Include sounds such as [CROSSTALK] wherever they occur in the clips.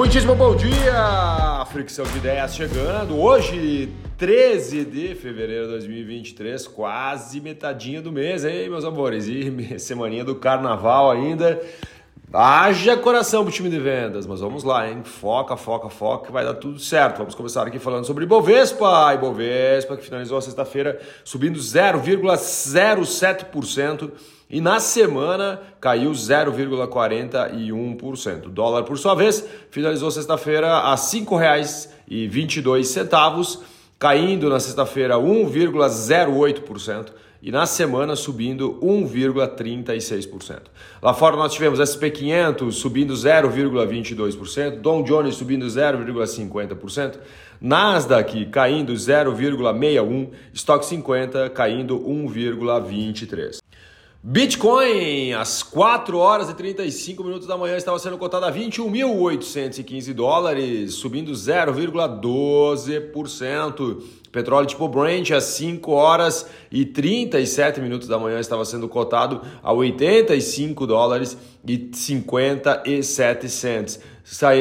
Muitíssimo bom dia! Fricção de ideias chegando. Hoje, 13 de fevereiro de 2023, quase metadinha do mês, hein, meus amores? E [LAUGHS] semaninha do carnaval ainda. Haja coração pro time de vendas, mas vamos lá, hein? Foca, foca, foca, que vai dar tudo certo. Vamos começar aqui falando sobre Ibovespa. Ibovespa, que finalizou a sexta-feira subindo 0,07% e na semana caiu 0,41%. O dólar, por sua vez, finalizou sexta-feira a R$ 5,22, caindo na sexta-feira 1,08% e na semana subindo 1,36%. Lá fora nós tivemos SP500 subindo 0,22%, Dow Jones subindo 0,50%, Nasdaq caindo 0,61%, Stock 50 caindo 1,23%. Bitcoin, às 4 horas e 35 minutos da manhã, estava sendo cotado a 21.815 dólares, subindo 0,12%. Petróleo tipo Brent, às 5 horas e 37 minutos da manhã, estava sendo cotado a 85 dólares e 57 cents,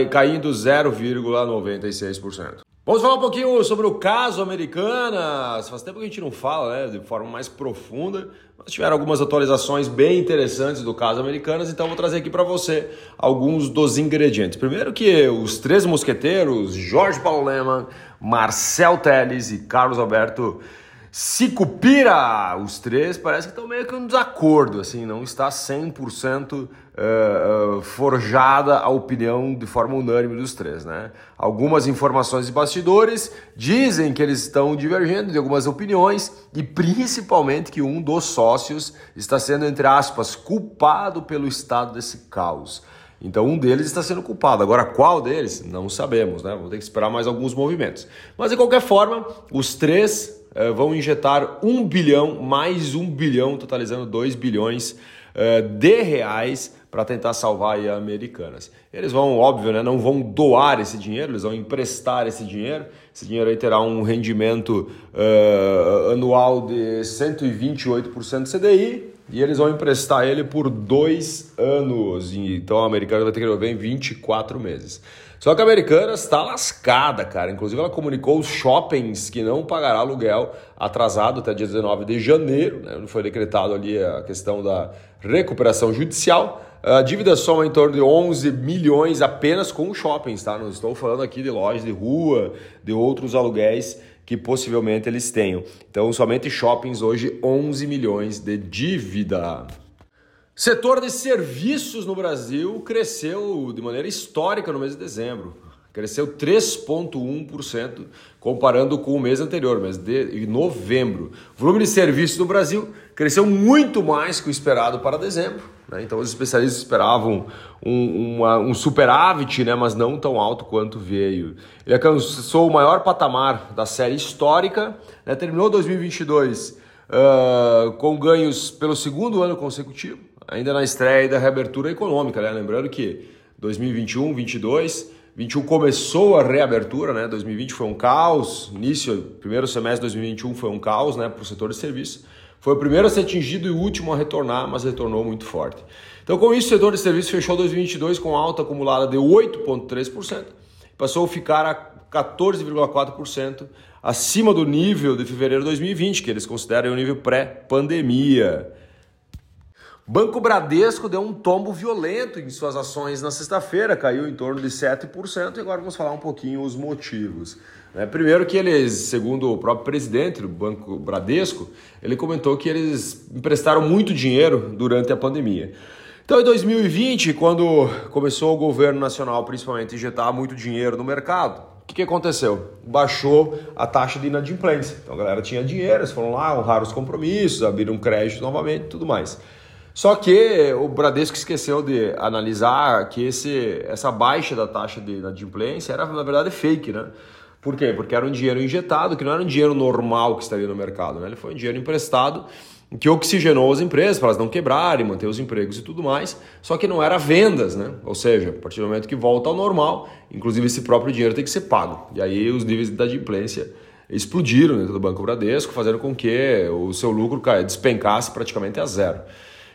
caindo 0,96%. Vamos falar um pouquinho sobre o caso Americanas. Faz tempo que a gente não fala né, de forma mais profunda, mas tiveram algumas atualizações bem interessantes do caso Americanas, então vou trazer aqui para você alguns dos ingredientes. Primeiro que os três mosqueteiros, Jorge Paulo Leman, Marcel Teles e Carlos Alberto Sicupira, os três parece que estão meio que um desacordo, assim, não está 100% uh, uh, forjada a opinião de forma unânime dos três, né? Algumas informações de bastidores dizem que eles estão divergindo de algumas opiniões e principalmente que um dos sócios está sendo, entre aspas, culpado pelo estado desse caos. Então um deles está sendo culpado. Agora qual deles? Não sabemos, né? Vamos ter que esperar mais alguns movimentos. Mas de qualquer forma, os três uh, vão injetar um bilhão, mais um bilhão, totalizando 2 bilhões uh, de reais para tentar salvar a Americanas. Eles vão, óbvio, né, não vão doar esse dinheiro, eles vão emprestar esse dinheiro. Esse dinheiro aí terá um rendimento uh, anual de 128% do CDI e eles vão emprestar ele por dois anos. Então a Americanas vai ter que devolver em 24 meses. Só que a Americanas está lascada, cara. Inclusive, ela comunicou os shoppings que não pagará aluguel atrasado até dia 19 de janeiro. Né? Foi decretado ali a questão da recuperação judicial. A dívida soma em torno de 11 milhões apenas com shoppings, tá? Não estou falando aqui de lojas de rua, de outros aluguéis que possivelmente eles tenham. Então, somente shoppings hoje 11 milhões de dívida. Setor de serviços no Brasil cresceu de maneira histórica no mês de dezembro. Cresceu 3,1% comparando com o mês anterior, mês de novembro. O volume de serviços no Brasil cresceu muito mais que o esperado para dezembro. Né? Então, os especialistas esperavam um, uma, um superávit, né? mas não tão alto quanto veio. Ele alcançou o maior patamar da série histórica, né? terminou 2022 uh, com ganhos pelo segundo ano consecutivo ainda na estreia da reabertura econômica, né? Lembrando que 2021, 22, 21 começou a reabertura, né? 2020 foi um caos, início, primeiro semestre de 2021 foi um caos, né, para o setor de serviços. Foi o primeiro a ser atingido e o último a retornar, mas retornou muito forte. Então, com isso, o setor de serviços fechou 2022 com alta acumulada de 8,3%, passou a ficar a 14,4% acima do nível de fevereiro de 2020, que eles consideram o nível pré-pandemia. Banco Bradesco deu um tombo violento em suas ações na sexta-feira, caiu em torno de 7%, e agora vamos falar um pouquinho os motivos. Né? Primeiro que eles, segundo o próprio presidente do Banco Bradesco, ele comentou que eles emprestaram muito dinheiro durante a pandemia. Então, em 2020, quando começou o governo nacional, principalmente, a injetar muito dinheiro no mercado, o que, que aconteceu? Baixou a taxa de inadimplência. Então, a galera tinha dinheiro, eles foram lá, honraram os compromissos, abriram crédito novamente tudo mais. Só que o Bradesco esqueceu de analisar que esse, essa baixa da taxa de inadimplência era, na verdade, fake, né? Por quê? Porque era um dinheiro injetado, que não era um dinheiro normal que estaria no mercado, né? Ele foi um dinheiro emprestado que oxigenou as empresas para elas não quebrarem, manter os empregos e tudo mais, só que não era vendas, né? Ou seja, a partir do momento que volta ao normal, inclusive esse próprio dinheiro tem que ser pago. E aí os níveis de inadimplência explodiram dentro do Banco Bradesco, fazendo com que o seu lucro despencasse praticamente a zero.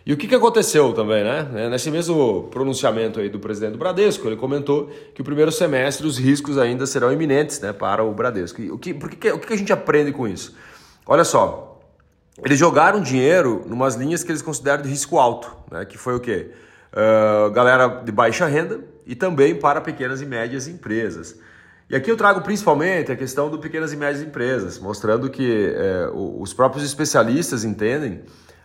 E o que, que aconteceu também, né? É, nesse mesmo pronunciamento aí do presidente do Bradesco, ele comentou que o primeiro semestre os riscos ainda serão iminentes né, para o Bradesco. E o que, por que, o que a gente aprende com isso? Olha só, eles jogaram dinheiro em umas linhas que eles consideram de risco alto, né? Que foi o quê? Uh, galera de baixa renda e também para pequenas e médias empresas. E aqui eu trago principalmente a questão do pequenas e médias empresas, mostrando que é, os próprios especialistas entendem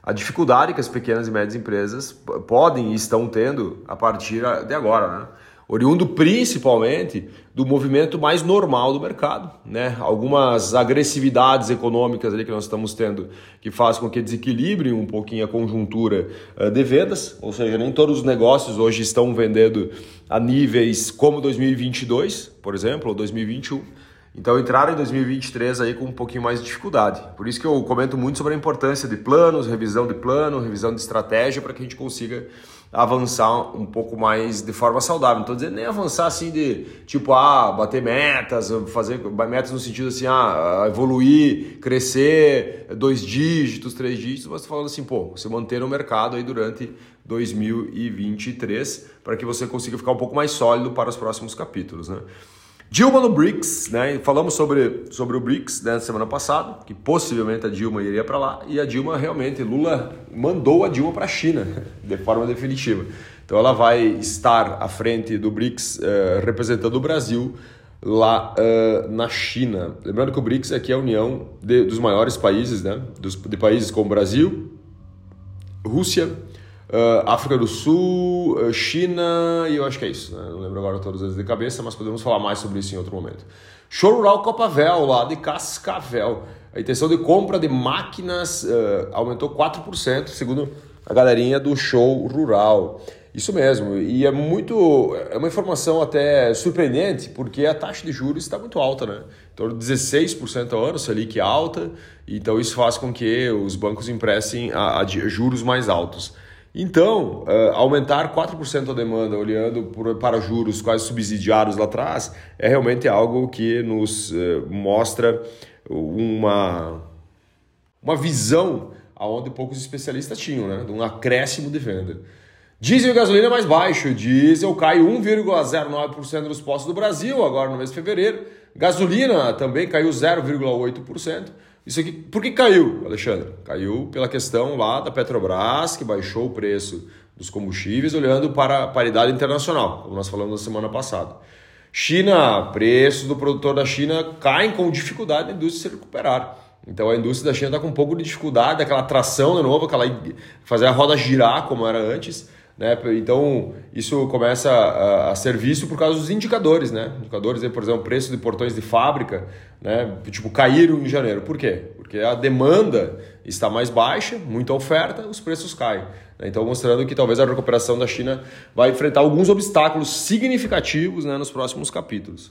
a dificuldade que as pequenas e médias empresas podem e estão tendo a partir de agora, né? oriundo principalmente do movimento mais normal do mercado, né? Algumas agressividades econômicas ali que nós estamos tendo que faz com que desequilibre um pouquinho a conjuntura eh, de vendas, ou seja, nem todos os negócios hoje estão vendendo a níveis como 2022, por exemplo, ou 2021. Então entraram em 2023 aí com um pouquinho mais de dificuldade. Por isso que eu comento muito sobre a importância de planos, revisão de plano, revisão de estratégia para que a gente consiga avançar um pouco mais de forma saudável. Não estou dizendo nem avançar assim de tipo, ah, bater metas, fazer metas no sentido assim, ah, evoluir, crescer dois dígitos, três dígitos, mas falando assim, pô, você manter no mercado aí durante 2023 para que você consiga ficar um pouco mais sólido para os próximos capítulos, né? Dilma no BRICS, né? Falamos sobre, sobre o BRICS né, semana passada, que possivelmente a Dilma iria para lá, e a Dilma realmente, Lula mandou a Dilma para a China, [LAUGHS] de forma definitiva. Então ela vai estar à frente do BRICS uh, representando o Brasil lá uh, na China. Lembrando que o BRICS aqui é a união de, dos maiores países, né? Dos, de países como Brasil, Rússia, Uh, África do Sul, uh, China e eu acho que é isso. Né? Não lembro agora todas as de cabeça, mas podemos falar mais sobre isso em outro momento. Show Rural Copavel, lá de Cascavel. A intenção de compra de máquinas uh, aumentou 4%, segundo a galerinha do Show Rural. Isso mesmo, e é muito. É uma informação até surpreendente, porque a taxa de juros está muito alta, né? Em torno de 16% ao ano, Selic é alta, então isso faz com que os bancos emprestem a, a juros mais altos. Então, uh, aumentar 4% a demanda olhando por, para juros quase subsidiados lá atrás é realmente algo que nos uh, mostra uma, uma visão aonde poucos especialistas tinham, né? de um acréscimo de venda. Diesel e gasolina mais baixo. Diesel cai 1,09% nos postos do Brasil agora no mês de fevereiro. Gasolina também caiu 0,8%. Isso aqui, por que caiu, Alexandre? Caiu pela questão lá da Petrobras, que baixou o preço dos combustíveis, olhando para a paridade internacional, como nós falamos na semana passada. China, preços do produtor da China caem com dificuldade da indústria se recuperar. Então a indústria da China está com um pouco de dificuldade, aquela tração de novo, aquela fazer a roda girar como era antes. Né? Então, isso começa a, ser visto por causa dos indicadores, né? Indicadores, por exemplo, preço de portões de fábrica, né? Tipo, caíram em janeiro. Por quê? Porque a demanda está mais baixa, muita oferta, os preços caem. Né? Então, mostrando que talvez a recuperação da China vai enfrentar alguns obstáculos significativos né, nos próximos capítulos.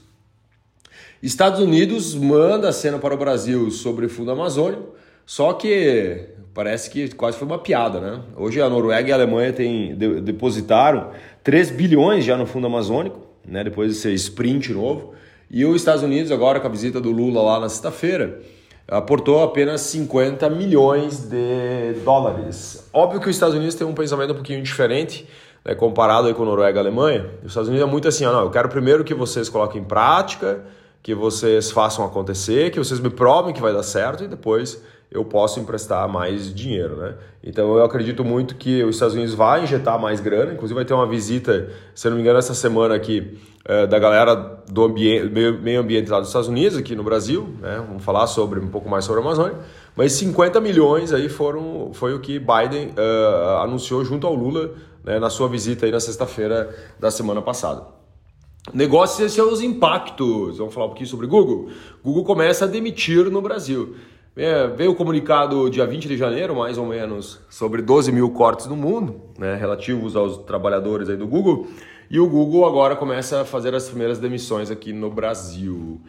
Estados Unidos manda a cena para o Brasil sobre fundo amazônico, só que parece que quase foi uma piada, né? Hoje a Noruega e a Alemanha têm, de, depositaram 3 bilhões já no Fundo Amazônico, né? depois desse sprint novo. E os Estados Unidos, agora com a visita do Lula lá na sexta-feira, aportou apenas 50 milhões de dólares. Óbvio que os Estados Unidos têm um pensamento um pouquinho diferente, né, comparado aí com Noruega e Alemanha. Os Estados Unidos é muito assim, ó, não, eu quero primeiro que vocês coloquem em prática, que vocês façam acontecer, que vocês me provem que vai dar certo e depois eu posso emprestar mais dinheiro, né? Então eu acredito muito que os Estados Unidos vai injetar mais grana, inclusive vai ter uma visita, se eu não me engano, essa semana aqui é, da galera do ambiente, meio, meio ambiente lá dos Estados Unidos, aqui no Brasil, né? Vamos falar sobre um pouco mais sobre a Amazônia, mas 50 milhões aí foram foi o que Biden uh, anunciou junto ao Lula né, na sua visita aí na sexta-feira da semana passada. Negócios e seus impactos. Vamos falar um pouquinho sobre Google. Google começa a demitir no Brasil. É, veio o comunicado dia 20 de janeiro, mais ou menos, sobre 12 mil cortes no mundo, né, relativos aos trabalhadores aí do Google. E o Google agora começa a fazer as primeiras demissões aqui no Brasil.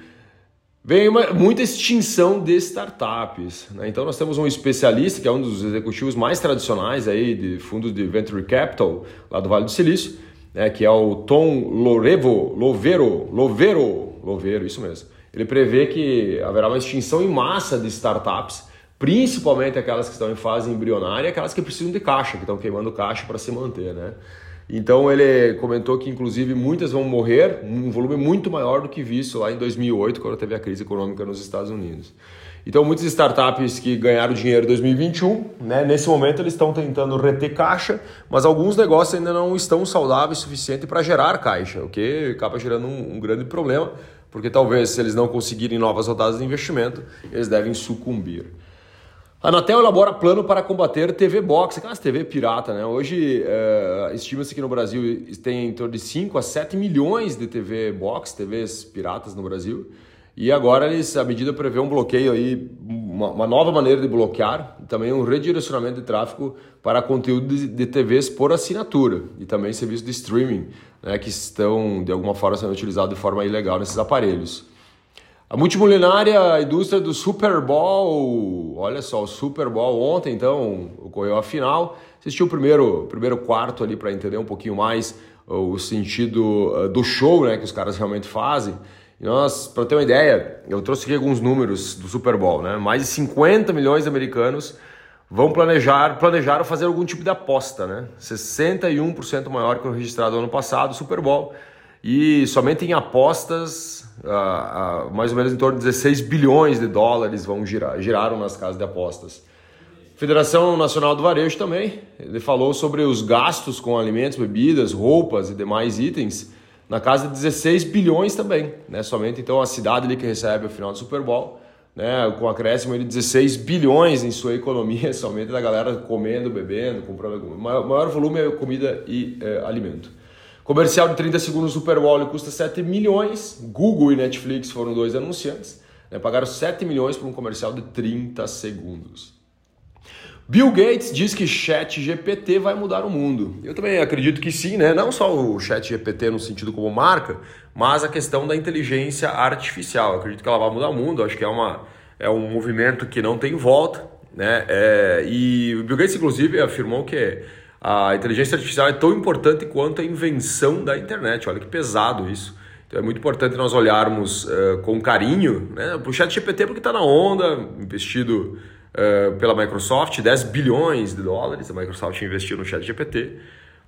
Vem uma, muita extinção de startups. Né? Então nós temos um especialista, que é um dos executivos mais tradicionais aí de fundos de venture capital lá do Vale do Silício, né, que é o Tom Lorevo, Lovero, Lovero, Lovero, isso mesmo ele prevê que haverá uma extinção em massa de startups principalmente aquelas que estão em fase embrionária aquelas que precisam de caixa, que estão queimando caixa para se manter, né? Então ele comentou que inclusive muitas vão morrer, um volume muito maior do que visto lá em 2008, quando teve a crise econômica nos Estados Unidos. Então muitas startups que ganharam dinheiro em 2021, né, nesse momento eles estão tentando reter caixa, mas alguns negócios ainda não estão saudáveis o suficiente para gerar caixa, o que acaba gerando um, um grande problema, porque talvez se eles não conseguirem novas rodadas de investimento, eles devem sucumbir. A Anatel elabora plano para combater TV Box, aquelas TV pirata, né? Hoje, é, estima-se que no Brasil tem em torno de 5 a 7 milhões de TV Box, TVs piratas no Brasil. E agora eles, a medida prevê um bloqueio aí, uma, uma nova maneira de bloquear, e também um redirecionamento de tráfego para conteúdo de, de TVs por assinatura e também serviços de streaming, né, que estão de alguma forma sendo utilizados de forma ilegal nesses aparelhos. A multimilionária indústria do Super Bowl, olha só, o Super Bowl ontem então ocorreu a final. Assistiu o primeiro, primeiro quarto ali para entender um pouquinho mais o sentido uh, do show né, que os caras realmente fazem. Nós, para ter uma ideia, eu trouxe aqui alguns números do Super Bowl, né? Mais de 50 milhões de americanos vão planejar, planejaram fazer algum tipo de aposta, né? 61% maior que o registrado ano passado, Super Bowl. E somente em apostas, uh, uh, mais ou menos em torno de 16 bilhões de dólares vão girar, giraram nas casas de apostas. Federação Nacional do Varejo também, ele falou sobre os gastos com alimentos, bebidas, roupas e demais itens na casa de 16 bilhões também, né? Somente então a cidade ali que recebe o final do Super Bowl, né? Com acréscimo de 16 bilhões em sua economia, [LAUGHS] somente da galera comendo, bebendo, comprando. Maior, maior volume é comida e é, alimento. Comercial de 30 segundos Super Bowl custa 7 milhões. Google e Netflix foram dois anunciantes. Né? Pagaram 7 milhões por um comercial de 30 segundos. Bill Gates diz que Chat GPT vai mudar o mundo. Eu também acredito que sim, né? Não só o Chat GPT no sentido como marca, mas a questão da inteligência artificial. Eu acredito que ela vai mudar o mundo. Acho que é, uma, é um movimento que não tem volta, né? É, e o Bill Gates, inclusive, afirmou que a inteligência artificial é tão importante quanto a invenção da internet. Olha que pesado isso. Então é muito importante nós olharmos uh, com carinho né, para o chat GPT, porque está na onda, investido uh, pela Microsoft, 10 bilhões de dólares a Microsoft investiu no chat GPT.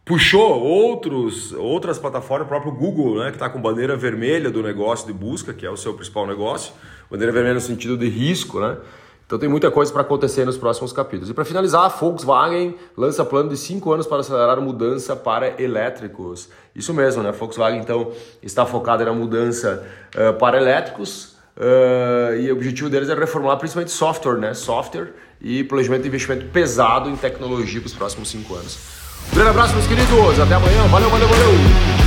Puxou outros, outras plataformas, o próprio Google, né, que está com bandeira vermelha do negócio de busca, que é o seu principal negócio. Bandeira vermelha no sentido de risco, né? Então tem muita coisa para acontecer nos próximos capítulos. E para finalizar, a Volkswagen lança plano de 5 anos para acelerar a mudança para elétricos. Isso mesmo, né? A Volkswagen então está focada na mudança uh, para elétricos uh, e o objetivo deles é reformular principalmente software, né? Software e planejamento de investimento pesado em tecnologia para os próximos 5 anos. Um grande abraço, meus queridos. Até amanhã. Valeu, valeu, valeu.